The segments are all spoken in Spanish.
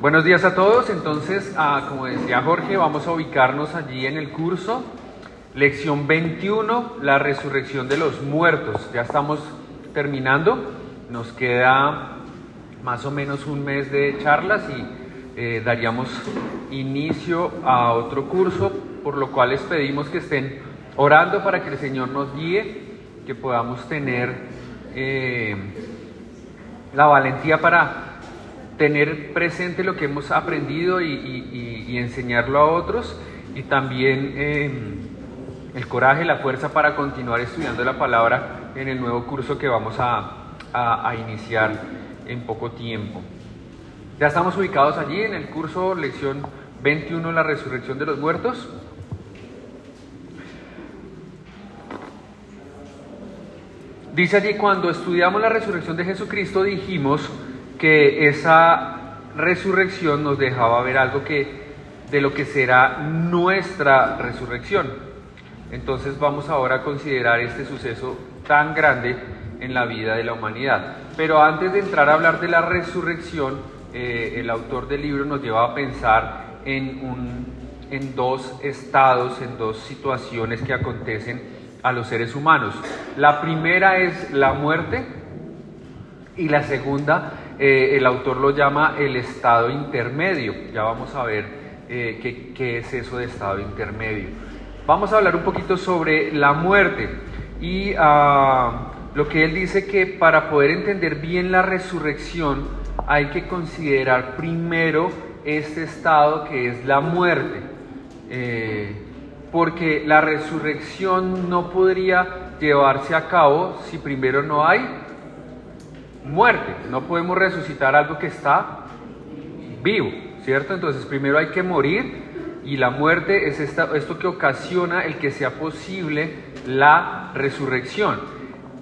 Buenos días a todos. Entonces, ah, como decía Jorge, vamos a ubicarnos allí en el curso. Lección 21, la resurrección de los muertos. Ya estamos terminando. Nos queda más o menos un mes de charlas y eh, daríamos inicio a otro curso, por lo cual les pedimos que estén orando para que el Señor nos guíe, que podamos tener eh, la valentía para tener presente lo que hemos aprendido y, enseñarlo a otros y también em, el coraje, la fuerza para continuar estudiando la palabra en el nuevo curso que vamos a, iniciar en poco tiempo. Ya estamos ubicados allí en el curso lección 21, la resurrección de los muertos. Dice allí, cuando estudiamos la resurrección de Jesucristo dijimos, que esa resurrección nos dejaba ver algo que de lo que será nuestra resurrección. Entonces vamos ahora a considerar este suceso tan grande en la vida de la humanidad. Pero antes de entrar a hablar de la resurrección, eh, el autor del libro nos lleva a pensar en, un, en dos estados, en dos situaciones que acontecen a los seres humanos. La primera es la muerte y la segunda eh, el autor lo llama el estado intermedio. Ya vamos a ver eh, qué, es eso de estado intermedio. Vamos a hablar un poquito sobre la muerte y ah, lo que él dice que para poder entender bien la resurrección hay que considerar primero este estado que es la muerte. Eh, porque la resurrección no podría llevarse a cabo si primero no hay muerte. No podemos resucitar algo que está vivo, ¿cierto? Entonces primero hay que morir y la muerte es esto que ocasiona el que sea posible la resurrección.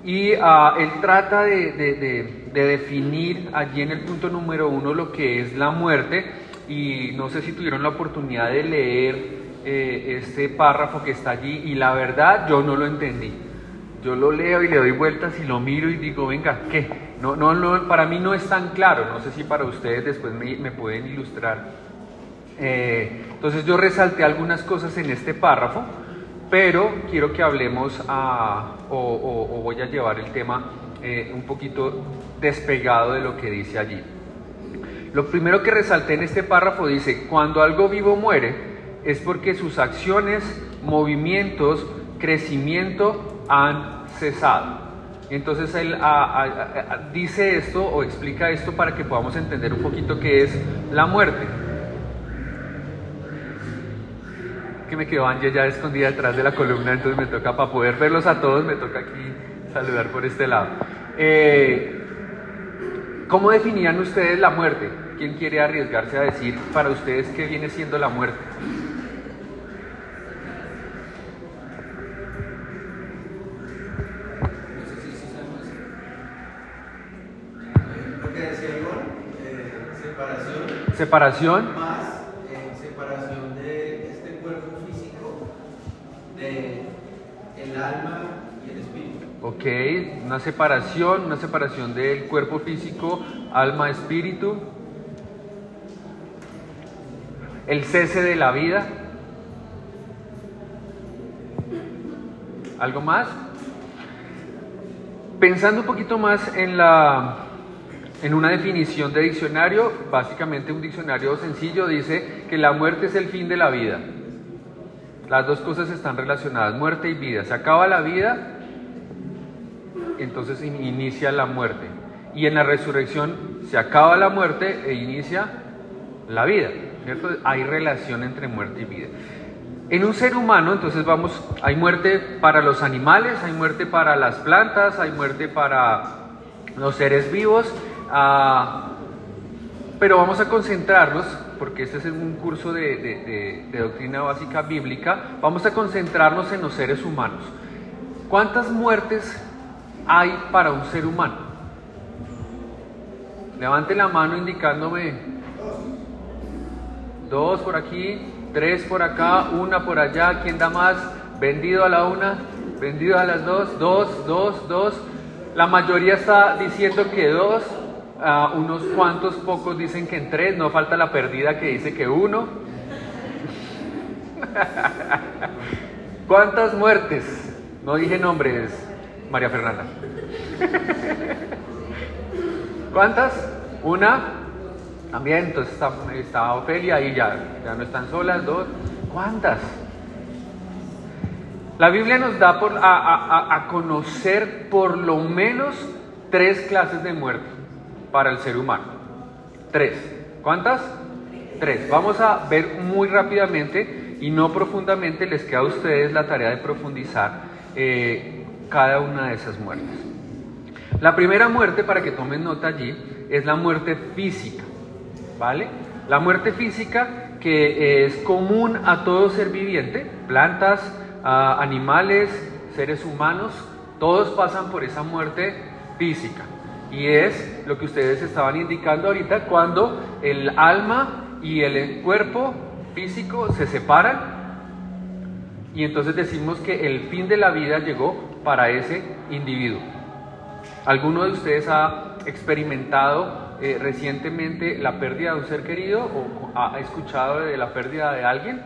Y ah, él trata de, definir allí en el punto número uno lo que es la muerte y no sé si tuvieron la oportunidad de leer eh, este párrafo que está allí y la verdad yo no lo entendí. Yo lo leo y le doy vueltas y lo miro y digo, venga, ¿qué? No, no, para mí no es tan claro, no sé si para ustedes después me, pueden ilustrar. Eh, entonces yo resalté algunas cosas en este párrafo, pero quiero que hablemos o, voy a llevar el tema eh, un poquito despegado de lo que dice allí. Lo primero que resalté en este párrafo dice, cuando algo vivo muere, es porque sus acciones, movimientos, crecimiento han cesado. Entonces él dice esto o explica esto para que podamos entender un poquito qué es la muerte. Que me quedó Ángel ya escondida detrás de la columna, entonces me toca, para poder verlos a todos, me toca aquí saludar por este lado. Eh, ¿Cómo definían ustedes la muerte? ¿Quién quiere arriesgarse a decir para ustedes qué viene siendo la muerte? Separación. Más eh, separación de este cuerpo físico, de el alma y el espíritu. Ok, una separación, una separación del cuerpo físico, alma, espíritu. El cese de la vida. ¿Algo más? Pensando un poquito más en la en una definición de diccionario, básicamente un diccionario sencillo dice que la muerte es el fin de la vida. Las dos cosas están relacionadas, muerte y vida. Se acaba la vida, entonces inicia la muerte. Y en la resurrección se acaba la muerte e inicia la vida. Hay relación entre muerte y vida. En un ser humano, entonces vamos, hay muerte para los animales, hay muerte para las plantas, hay muerte para los seres vivos Ah, pero vamos a concentrarnos, porque este es un curso de, doctrina básica bíblica, vamos a concentrarnos en los seres humanos. ¿Cuántas muertes hay para un ser humano? Levante la mano indicándome. Dos por aquí, tres por acá, una por allá. ¿Quién da más? Vendido a la una, vendido a las dos, dos, dos, dos. La mayoría está diciendo que dos, unos cuantos pocos dicen que en tres, no falta la perdida que dice que uno. ¿Cuántas muertes? No dije nombres, María Fernanda. ¿Cuántas? Una. También, entonces está, está Ofelia y ya, ya no están solas, dos. ¿Cuántas? La Biblia nos da por, a, conocer por lo menos tres clases de muerte para el ser humano. Tres. ¿Cuántas? Tres. Vamos a ver muy rápidamente y no profundamente, les queda a ustedes la tarea de profundizar eh, cada una de esas muertes. La primera muerte, para que tomen nota allí, es la muerte física. ¿Vale? La muerte física que es común a todo ser viviente, plantas, animales, seres humanos, todos pasan por esa muerte física. Y es lo que ustedes estaban indicando ahorita, cuando el alma y el cuerpo físico se separan y entonces decimos que el fin de la vida llegó para ese individuo. ¿Alguno de ustedes ha experimentado eh, recientemente la pérdida de un ser querido o ha escuchado de la pérdida de alguien?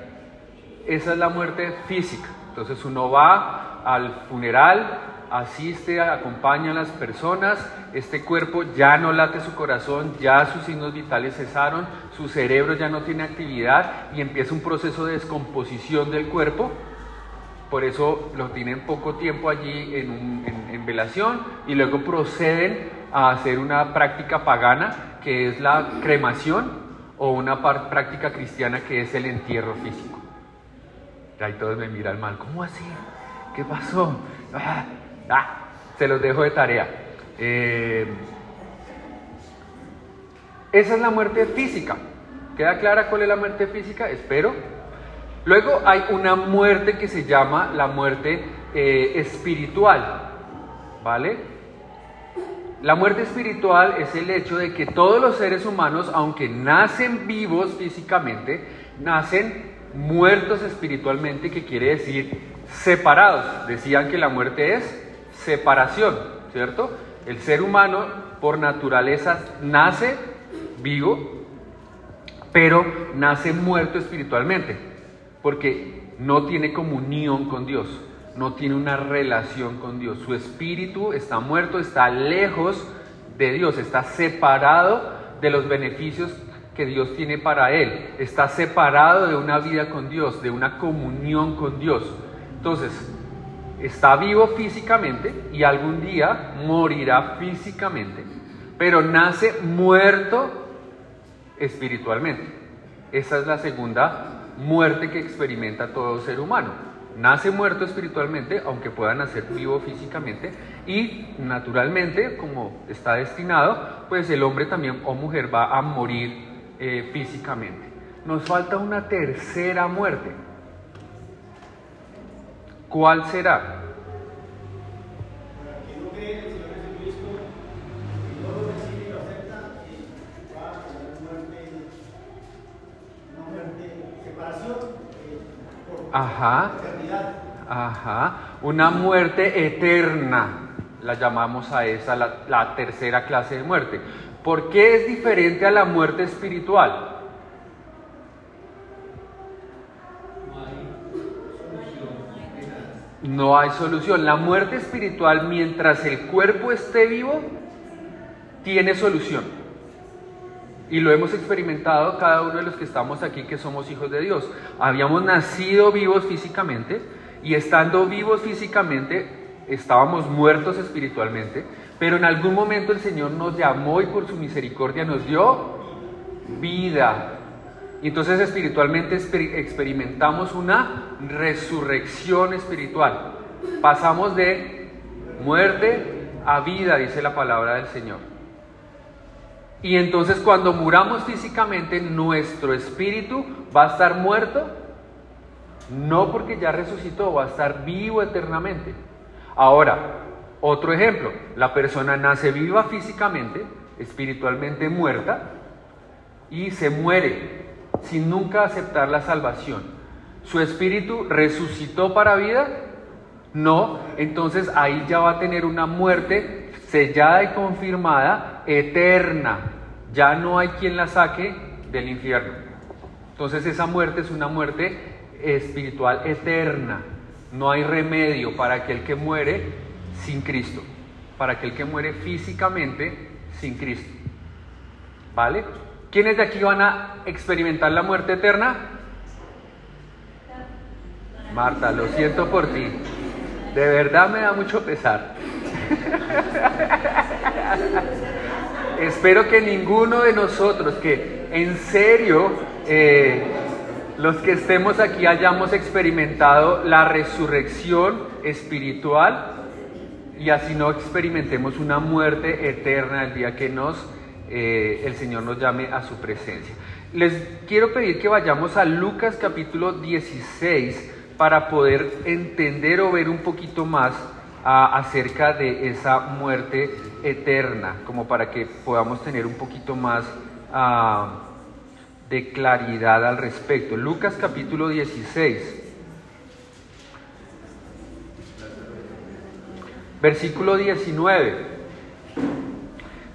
Esa es la muerte física. Entonces uno va al funeral, asiste, acompaña a las personas, este cuerpo ya no late su corazón, ya sus signos vitales cesaron, su cerebro ya no tiene actividad y empieza un proceso de descomposición del cuerpo. Por eso lo tienen poco tiempo allí en, en velación y luego proceden a hacer una práctica pagana que es la cremación o una práctica cristiana que es el entierro físico. Y ahí todos me miran mal, ¿cómo así? ¿Qué pasó? Ah, ah, se los dejo de tarea. Eh, esa es la muerte física. ¿Queda clara cuál es la muerte física? Espero. Luego hay una muerte que se llama la muerte eh, espiritual. ¿Vale? La muerte espiritual es el hecho de que todos los seres humanos, aunque nacen vivos físicamente, nacen muertos espiritualmente, que quiere decir separados. Decían que la muerte es separación, ¿cierto? El ser humano por naturaleza nace vivo, pero nace muerto espiritualmente, porque no tiene comunión con Dios, no tiene una relación con Dios. Su espíritu está muerto, está lejos de Dios, está separado de los beneficios que Dios tiene para él. Está separado de una vida con Dios, de una comunión con Dios. Entonces, está vivo físicamente y algún día morirá físicamente, pero nace muerto espiritualmente. Esa es la segunda muerte que experimenta todo ser humano. Nace muerto espiritualmente, aunque pueda nacer vivo físicamente, y naturalmente, como está destinado, pues el hombre también o mujer va a morir eh, físicamente. Nos falta una tercera muerte. ¿Cuál será? Ajá. Ajá. Una muerte eterna. La llamamos a esa la, la tercera clase de muerte. ¿Por qué es diferente a la muerte espiritual? No hay solución. La muerte espiritual, mientras el cuerpo esté vivo, tiene solución. Y lo hemos experimentado cada uno de los que estamos aquí, que somos hijos de Dios. Habíamos nacido vivos físicamente y estando vivos físicamente, estábamos muertos espiritualmente, pero en algún momento el Señor nos llamó y por su misericordia nos dio vida. Y entonces espiritualmente experimentamos una resurrección espiritual. Pasamos de muerte a vida, dice la palabra del Señor. Y entonces cuando muramos físicamente, nuestro espíritu va a estar muerto, no porque ya resucitó, va a estar vivo eternamente. Ahora, otro ejemplo, la persona nace viva físicamente, espiritualmente muerta, y se muere sin nunca aceptar la salvación. ¿Su espíritu resucitó para vida? No, entonces ahí ya va a tener una muerte sellada y confirmada, eterna. Ya no hay quien la saque del infierno. Entonces esa muerte es una muerte espiritual eterna. No hay remedio para aquel que muere sin Cristo, para aquel que muere físicamente sin Cristo. ¿Vale? ¿Quiénes de aquí van a experimentar la muerte eterna? Marta, lo siento por ti. De verdad me da mucho pesar. Espero que ninguno de nosotros, que en serio eh, los que estemos aquí hayamos experimentado la resurrección espiritual y así no experimentemos una muerte eterna el día que nos eh, el Señor nos llame a su presencia. Les quiero pedir que vayamos a Lucas capítulo 16 para poder entender o ver un poquito más acerca de esa muerte eterna, como para que podamos tener un poquito más ah, de claridad al respecto. Lucas capítulo 16. Versículo 19.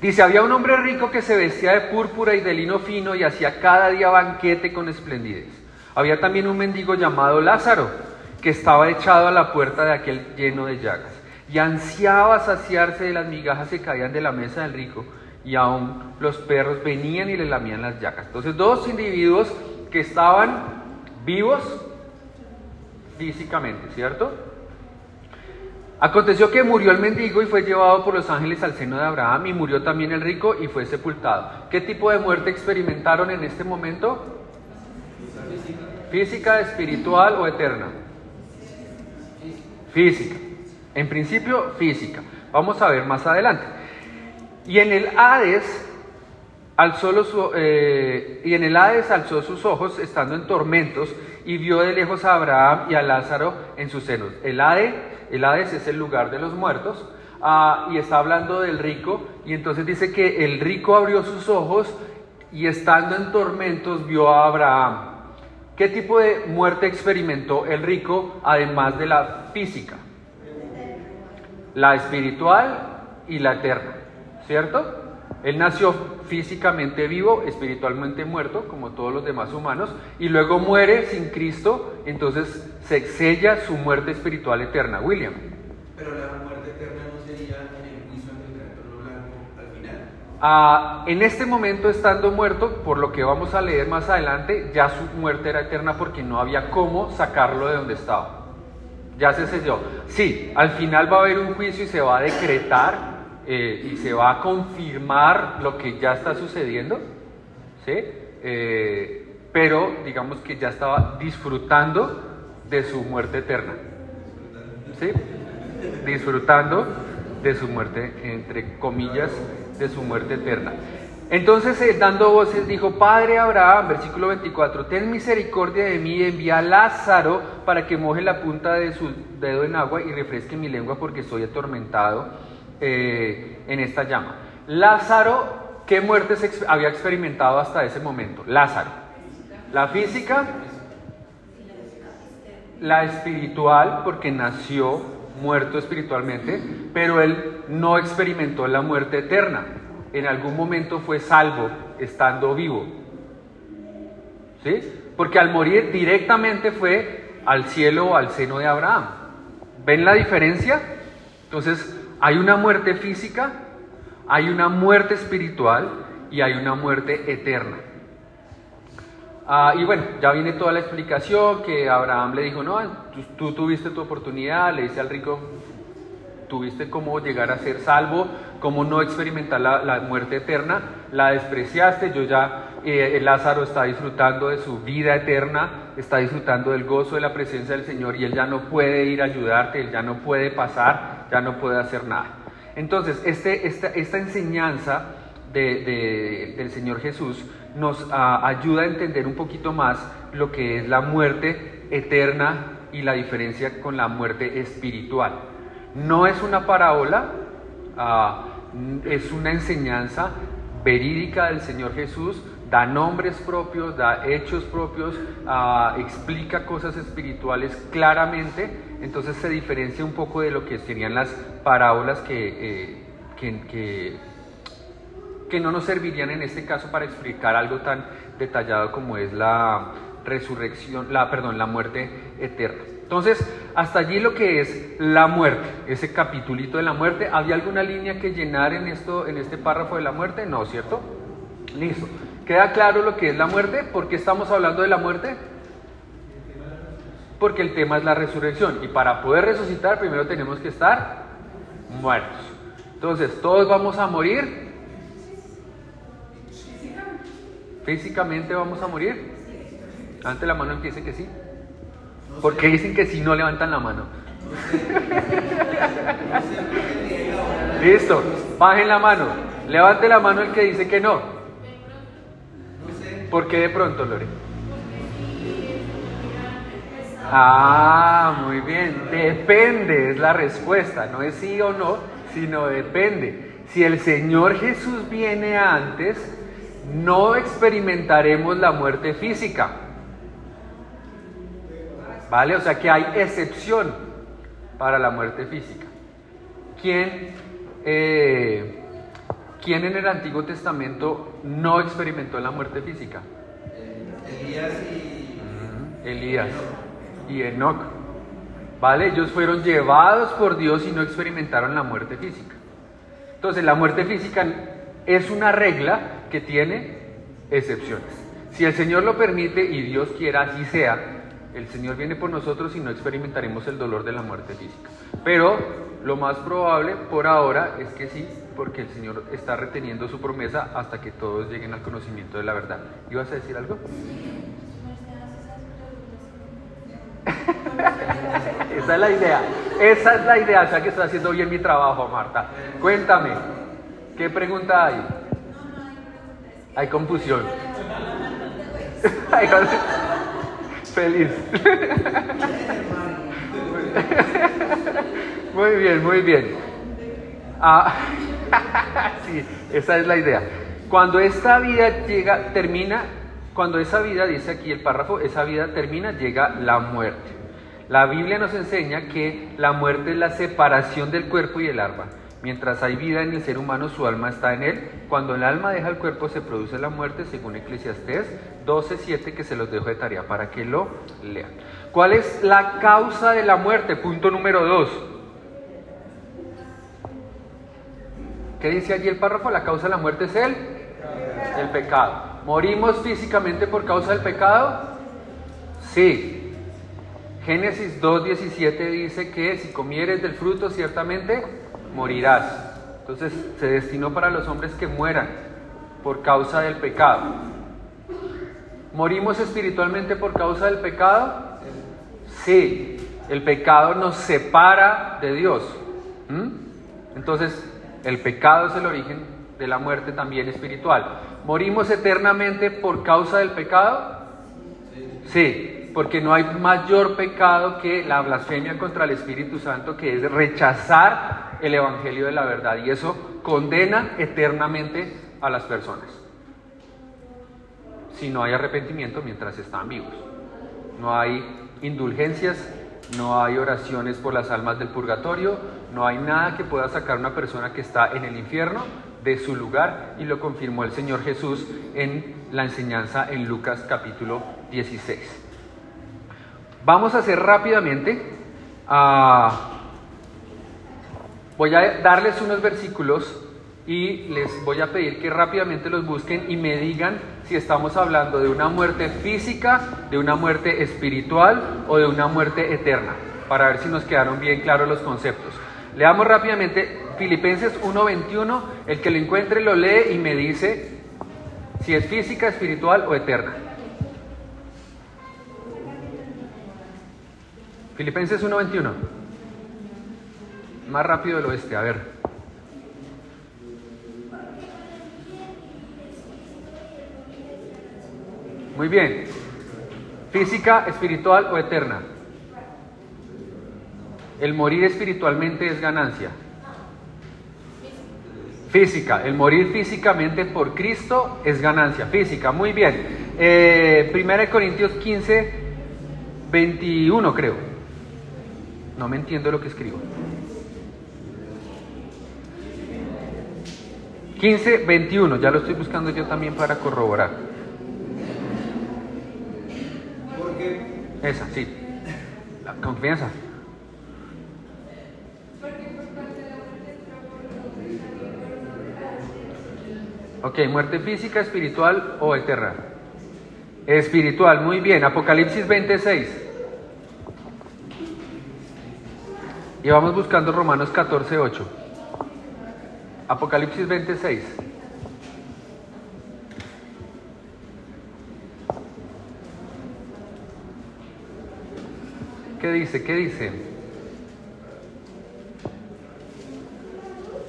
Dice, había un hombre rico que se vestía de púrpura y de lino fino y hacía cada día banquete con esplendidez. Había también un mendigo llamado Lázaro, que estaba echado a la puerta de aquel lleno de llagas, y ansiaba saciarse de las migajas que caían de la mesa del rico, y aún los perros venían y le lamían las llagas. Entonces, dos individuos que estaban vivos físicamente, ¿cierto? Aconteció que murió el mendigo y fue llevado por los ángeles al seno de Abraham y murió también el rico y fue sepultado. ¿Qué tipo de muerte experimentaron en este momento? Física, espiritual o eterna. Física. En principio, física. Vamos a ver más adelante. Y en el Hades alzó eh, y en el Hades alzó sus ojos estando en tormentos y vio de lejos a Abraham y a Lázaro en sus senos. El Hades el Hades es el lugar de los muertos, ah, y está hablando del rico, y entonces dice que el rico abrió sus ojos y estando en tormentos vio a Abraham. ¿Qué tipo de muerte experimentó el rico además de la física? La espiritual y la eterna, ¿cierto? Él nació físicamente vivo, espiritualmente muerto, como todos los demás humanos, y luego muere sin Cristo, entonces se sella su muerte espiritual eterna. William. Pero la muerte eterna no sería en el juicio ante el blanco al final. Ah, en este momento, estando muerto, por lo que vamos a leer más adelante, ya su muerte era eterna porque no había cómo sacarlo de donde estaba. Ya se selló. Sí, al final va a haber un juicio y se va a decretar eh, y se va a confirmar lo que ya está sucediendo, ¿sí? Eh, pero digamos que ya estaba disfrutando de su muerte eterna, ¿sí? Disfrutando de su muerte, entre comillas, de su muerte eterna. Entonces, eh, dando voces, dijo, Padre Abraham, versículo 24, ten misericordia de mí envía a Lázaro para que moje la punta de su dedo en agua y refresque mi lengua porque estoy atormentado eh, en esta llama. Lázaro, ¿qué muertes había experimentado hasta ese momento? Lázaro. La física, la espiritual, porque nació muerto espiritualmente, pero él no experimentó la muerte eterna. En algún momento fue salvo estando vivo. ¿Sí? Porque al morir directamente fue al cielo o al seno de Abraham. ¿Ven la diferencia? Entonces, hay una muerte física, hay una muerte espiritual y hay una muerte eterna. Ah, y bueno, ya viene toda la explicación que Abraham le dijo, no, tú, tuviste tu oportunidad, le dice al rico, tuviste cómo llegar a ser salvo, cómo no experimentar la, muerte eterna, la despreciaste, yo ya, eh, Lázaro está disfrutando de su vida eterna, está disfrutando del gozo de la presencia del Señor y él ya no puede ir a ayudarte, él ya no puede pasar, ya no puede hacer nada. Entonces, este, esta, enseñanza del Señor Jesús nos ah, ayuda a entender un poquito más lo que es la muerte eterna y la diferencia con la muerte espiritual. No es una parábola, ah, es una enseñanza verídica del Señor Jesús, da nombres propios, da hechos propios, ah, explica cosas espirituales claramente, entonces se diferencia un poco de lo que serían las parábolas que, eh, que, que, que no nos servirían en este caso para explicar algo tan detallado como es la resurrección, la, perdón, la muerte eterna. Entonces, hasta allí lo que es la muerte, ese capitulito de la muerte, ¿había alguna línea que llenar en esto, en este párrafo de la muerte? No, ¿cierto? Listo. ¿Queda claro lo que es la muerte? ¿Por qué estamos hablando de la muerte? Porque el tema es la resurrección. Y para poder resucitar, primero tenemos que estar muertos. Entonces, todos vamos a morir. Físicamente vamos a morir. Levante la mano dice que sí. Porque dicen que si no levantan la mano. Listo, bajen la mano. Levante la mano el que dice que no. ¿Por qué de pronto, Lore? Ah, muy bien. Depende, es la respuesta. No es sí o no, sino depende. Si el Señor Jesús viene antes, no experimentaremos la muerte física. ¿Vale? O sea que hay excepción para la muerte física. ¿Quién, eh, ¿Quién en el Antiguo Testamento no experimentó la muerte física? Elías y... Elías y Enoch. ¿Vale? Ellos fueron llevados por Dios y no experimentaron la muerte física. Entonces la muerte física es una regla que tiene excepciones. Si el Señor lo permite y Dios quiera así sea, el Señor viene por nosotros y no experimentaremos el dolor de la muerte física. Pero lo más probable por ahora es que sí, porque el Señor está reteniendo su promesa hasta que todos lleguen al conocimiento de la verdad. ¿Ibas a decir algo? Esa es la idea. Esa es la idea. O sea que estoy haciendo bien mi trabajo, Marta. Cuéntame, ¿qué pregunta hay? Hay confusión. Feliz. Muy bien, muy bien. Ah, sí, esa es la idea. Cuando esta vida llega, termina, cuando esa vida, dice aquí el párrafo, esa vida termina, llega la muerte. La Biblia nos enseña que la muerte es la separación del cuerpo y el alma. Mientras hay vida en el ser humano, su alma está en él. Cuando el alma deja el cuerpo, se produce la muerte, según Eclesiastés 12:7, que se los dejo de tarea para que lo lean. ¿Cuál es la causa de la muerte? Punto número 2. ¿Qué dice allí el párrafo? La causa de la muerte es el, el pecado. ¿Morimos físicamente por causa del pecado? Sí. Génesis 2.17 dice que si comieres del fruto ciertamente morirás. Entonces se destinó para los hombres que mueran por causa del pecado. ¿Morimos espiritualmente por causa del pecado? Sí, el pecado nos separa de Dios. Entonces, el pecado es el origen de la muerte también espiritual. ¿Morimos eternamente por causa del pecado? Sí, porque no hay mayor pecado que la blasfemia contra el Espíritu Santo, que es rechazar el Evangelio de la verdad y eso condena eternamente a las personas. Si no hay arrepentimiento mientras están vivos. No hay indulgencias, no hay oraciones por las almas del purgatorio, no hay nada que pueda sacar una persona que está en el infierno de su lugar y lo confirmó el Señor Jesús en la enseñanza en Lucas capítulo 16. Vamos a hacer rápidamente Voy a darles unos versículos y les voy a pedir que rápidamente los busquen y me digan si estamos hablando de una muerte física, de una muerte espiritual o de una muerte eterna, para ver si nos quedaron bien claros los conceptos. Leamos rápidamente Filipenses 1:21, el que lo encuentre lo lee y me dice si es física, espiritual o eterna. Filipenses 1:21. Más rápido del oeste, a ver. Muy bien. Física, espiritual o eterna. El morir espiritualmente es ganancia. Física, el morir físicamente por Cristo es ganancia. Física, muy bien. Eh, 1 Corintios 15, 21 creo. No me entiendo lo que escribo. 15, 21, ya lo estoy buscando yo también para corroborar. Porque Esa, sí. La confianza. Ok, muerte física, espiritual o eterna. Espiritual, muy bien. Apocalipsis 26. Y vamos buscando Romanos 14, 8. Apocalipsis 26. ¿Qué dice? ¿Qué dice?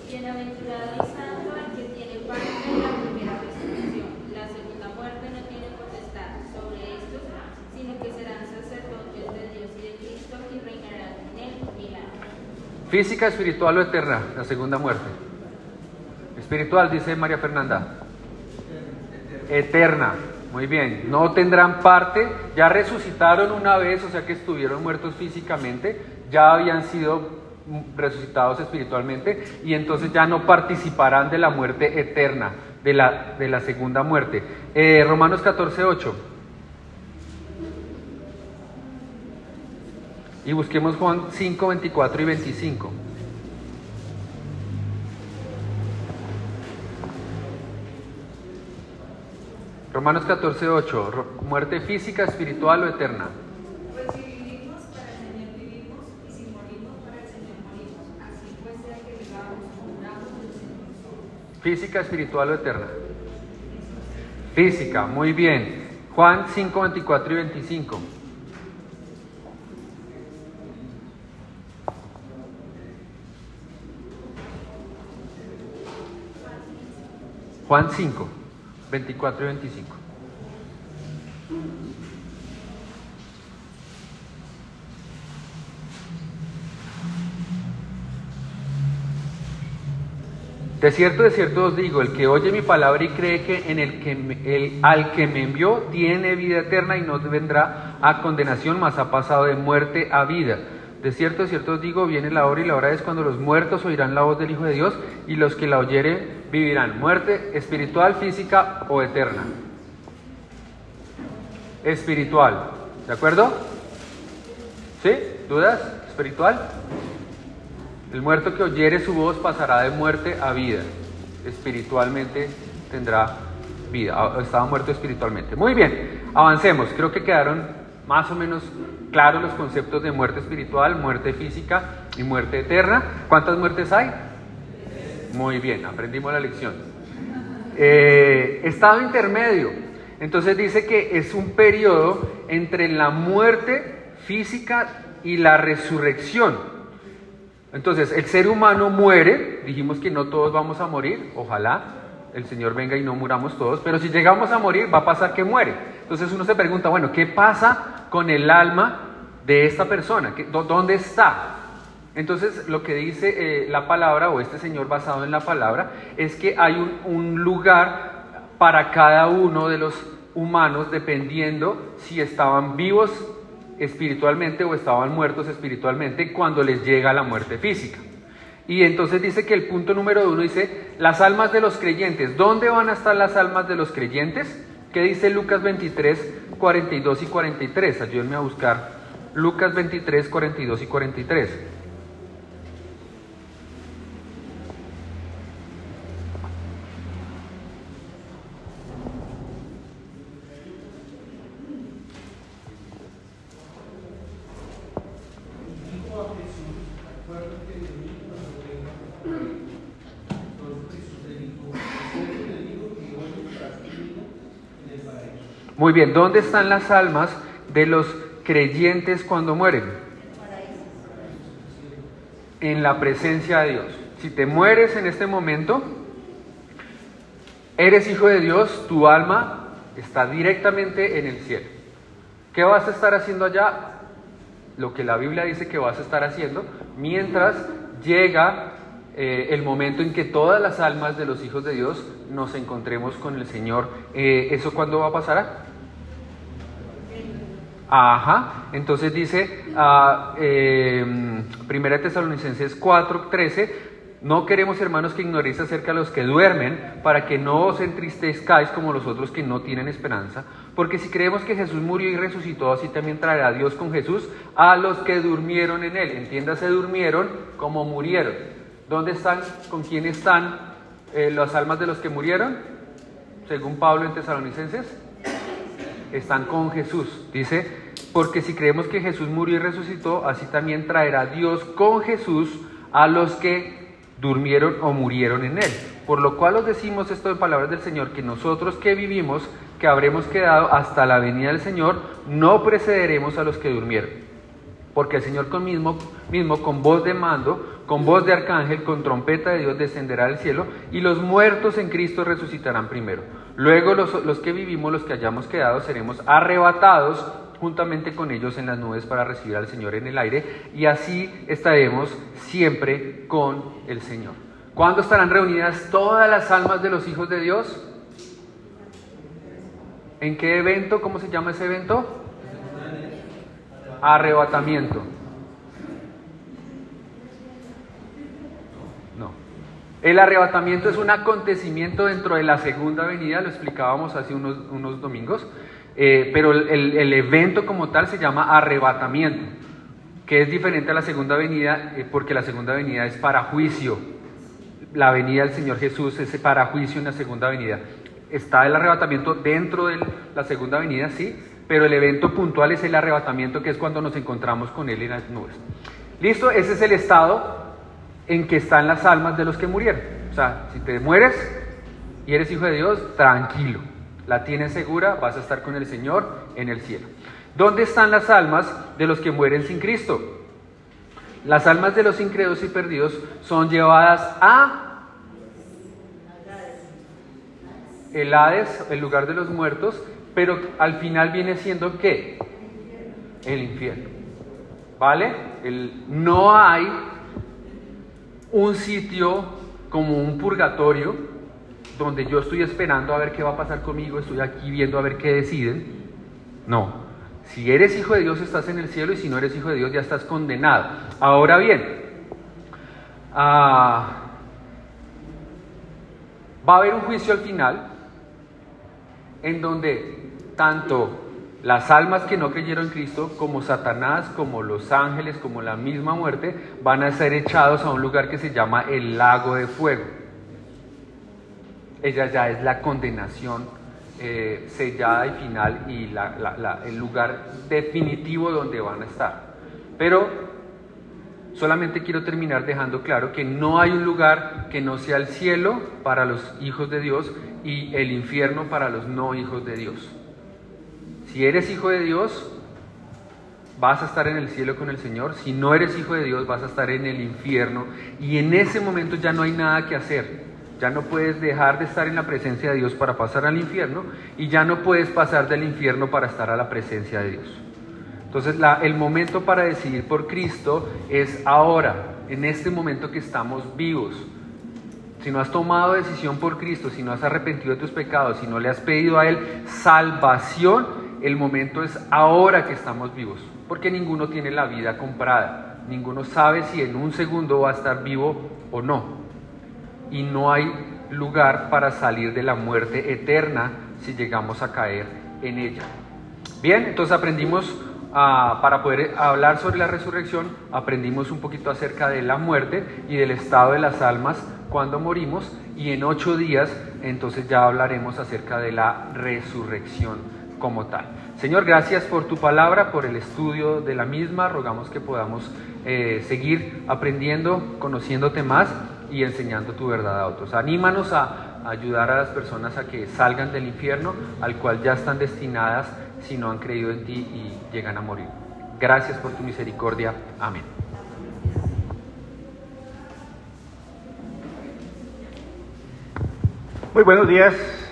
Bienaventurado y santo el que tiene parte en la primera resurrección. La segunda muerte no tiene potestad sobre estos, sino que serán sacerdotes de Dios y de Cristo y reinarán en él mil años. Física, espiritual o eterna, la segunda muerte. Espiritual, dice María Fernanda. Eterna, muy bien. No tendrán parte, ya resucitaron una vez, o sea que estuvieron muertos físicamente, ya habían sido resucitados espiritualmente y entonces ya no participarán de la muerte eterna, de la, de la segunda muerte. Eh, Romanos 14, 8. Y busquemos Juan 5, 24 y 25. Romanos 14, 8. Ro- Muerte física, espiritual o eterna. Pues si vivimos, para el Señor vivimos, y si morimos, para el Señor morimos. Así pues sea que vivamos o muramos, del Señor somos. Física, espiritual o eterna. Física, muy bien. Juan 5, 24 y 25. Juan 5, 24 y 25. De cierto, de cierto os digo, el que oye mi palabra y cree que en el que me- el- al que me envió tiene vida eterna y no vendrá a condenación, mas ha pasado de muerte a vida. De cierto, de cierto os digo, viene la hora y la hora es cuando los muertos oirán la voz del Hijo de Dios y los que la oyeren vivirán. Muerte espiritual, física o eterna. Espiritual. ¿De acuerdo? ¿Sí? ¿Dudas? ¿Espiritual? El muerto que oyere su voz pasará de muerte a vida. Espiritualmente tendrá vida. Ah, Estaba muerto espiritualmente. Muy bien, avancemos. Creo que quedaron más o menos claros los conceptos de muerte espiritual, muerte física y muerte eterna. ¿Cuántas muertes hay? Muy bien, aprendimos la lección. Eh, estado intermedio. Entonces dice que es un periodo entre la muerte física y la resurrección. Entonces, el ser humano muere, dijimos que no todos vamos a morir, ojalá el Señor venga y no muramos todos, pero si llegamos a morir va a pasar que muere. Entonces uno se pregunta, bueno, ¿qué pasa con el alma de esta persona? ¿Qué- dó- ¿Dónde está? Entonces lo que dice eh, la palabra, o este Señor basado en la palabra, es que hay un, un lugar para cada uno de los humanos dependiendo si estaban vivos espiritualmente o estaban muertos espiritualmente cuando les llega la muerte física. Y entonces dice que el punto número uno dice, las almas de los creyentes. ¿Dónde van a estar las almas de los creyentes? ¿Qué dice Lucas 23, 42 y 43? Ayúdenme a buscar Lucas 23, 42 y 43. Dijo a Jesús, acuérdate de mí cuando venga tu reino. Entonces Jesús le dijo, cierto le digo que hoy estarás conmigo en el paraíso. Muy bien, ¿dónde están las almas de los creyentes cuando mueren? En la presencia de Dios. Si te mueres en este momento, eres hijo de Dios, tu alma está directamente en el cielo. ¿Qué vas a estar haciendo allá? Lo que la Biblia dice que vas a estar haciendo mientras llega eh, el momento en que todas las almas de los hijos de Dios nos encontremos con el Señor. Eh, ¿Eso cuándo va a pasar? Ajá, entonces dice ah, eh, Primera Tesalonicenses 4, 13, No queremos, hermanos, que ignoréis acerca de los que duermen, para que no os entristezcáis como los otros que no tienen esperanza. Porque si creemos que Jesús murió y resucitó, así también traerá Dios con Jesús a los que durmieron en él. Entiéndase, durmieron como murieron. ¿Dónde están? ¿Con quién están eh, las almas de los que murieron? Según Pablo en Tesalonicenses, están con Jesús. Dice, porque si creemos que Jesús murió y resucitó, así también traerá Dios con Jesús a los que durmieron o murieron en él. Por lo cual os decimos esto de palabras del Señor, que nosotros que vivimos, que habremos quedado hasta la venida del Señor, no precederemos a los que durmieron. Porque el Señor con mismo, mismo con voz de mando, con voz de arcángel, con trompeta de Dios descenderá del cielo, y los muertos en Cristo resucitarán primero. Luego los, los que vivimos, los que hayamos quedado, seremos arrebatados juntamente con ellos en las nubes para recibir al Señor en el aire y así estaremos siempre con el Señor. ¿Cuándo estarán reunidas todas las almas de los hijos de Dios? ¿En qué evento? ¿Cómo se llama ese evento? Arrebatamiento. No. El arrebatamiento es un acontecimiento dentro de la segunda venida, lo explicábamos hace unos, domingos. Eh, pero el, el, evento como tal se llama arrebatamiento, que es diferente a la segunda venida, eh, porque la segunda venida es para juicio. La venida del Señor Jesús es para juicio en la segunda venida. Está el arrebatamiento dentro de la segunda venida, sí, pero el evento puntual es el arrebatamiento, que es cuando nos encontramos con Él en las nubes. Listo, ese es el estado en que están las almas de los que murieron. O sea, si te mueres y eres hijo de Dios, tranquilo la tienes segura, vas a estar con el Señor en el cielo. ¿Dónde están las almas de los que mueren sin Cristo? Las almas de los incrédulos y perdidos son llevadas a el Hades, el lugar de los muertos, pero al final viene siendo qué? El infierno. ¿Vale? El, no hay un sitio como un purgatorio donde yo estoy esperando a ver qué va a pasar conmigo, estoy aquí viendo a ver qué deciden. No. Si eres hijo de Dios estás en el cielo y si no eres hijo de Dios ya estás condenado. Ahora bien, ah, va a haber un juicio al final en donde tanto las almas que no creyeron en Cristo, como Satanás, como los ángeles, como la misma muerte, van a ser echados a un lugar que se llama el lago de fuego ella ya es la condenación eh, sellada y final y el lugar definitivo donde van a estar. Pero solamente quiero terminar dejando claro que no hay un lugar que no sea el cielo para los hijos de Dios y el infierno para los no hijos de Dios. Si eres hijo de Dios, vas a estar en el cielo con el Señor. Si no eres hijo de Dios, vas a estar en el infierno. Y en ese momento ya no hay nada que hacer. Ya no puedes dejar de estar en la presencia de Dios para pasar al infierno y ya no puedes pasar del infierno para estar a la presencia de Dios. Entonces el momento para decidir por Cristo es ahora, en este momento que estamos vivos. Si no has tomado decisión por Cristo, si no has arrepentido de tus pecados, si no le has pedido a Él salvación, el momento es ahora que estamos vivos, porque ninguno tiene la vida comprada, ninguno sabe si en un segundo va a estar vivo o no y no hay lugar para salir de la muerte eterna si llegamos a caer en ella. Bien, entonces aprendimos ah, para poder hablar sobre la resurrección, aprendimos un poquito acerca de la muerte y del estado de las almas cuando morimos y en ocho días entonces ya hablaremos acerca de la resurrección Señor, gracias por tu palabra, por el estudio de la misma. Rogamos que podamos eh, seguir aprendiendo, conociéndote más y enseñando tu verdad a otros. Anímanos a ayudar a las personas a que salgan del infierno al cual ya están destinadas si no han creído en ti y llegan a morir. Gracias por tu misericordia. Amén. Muy buenos días.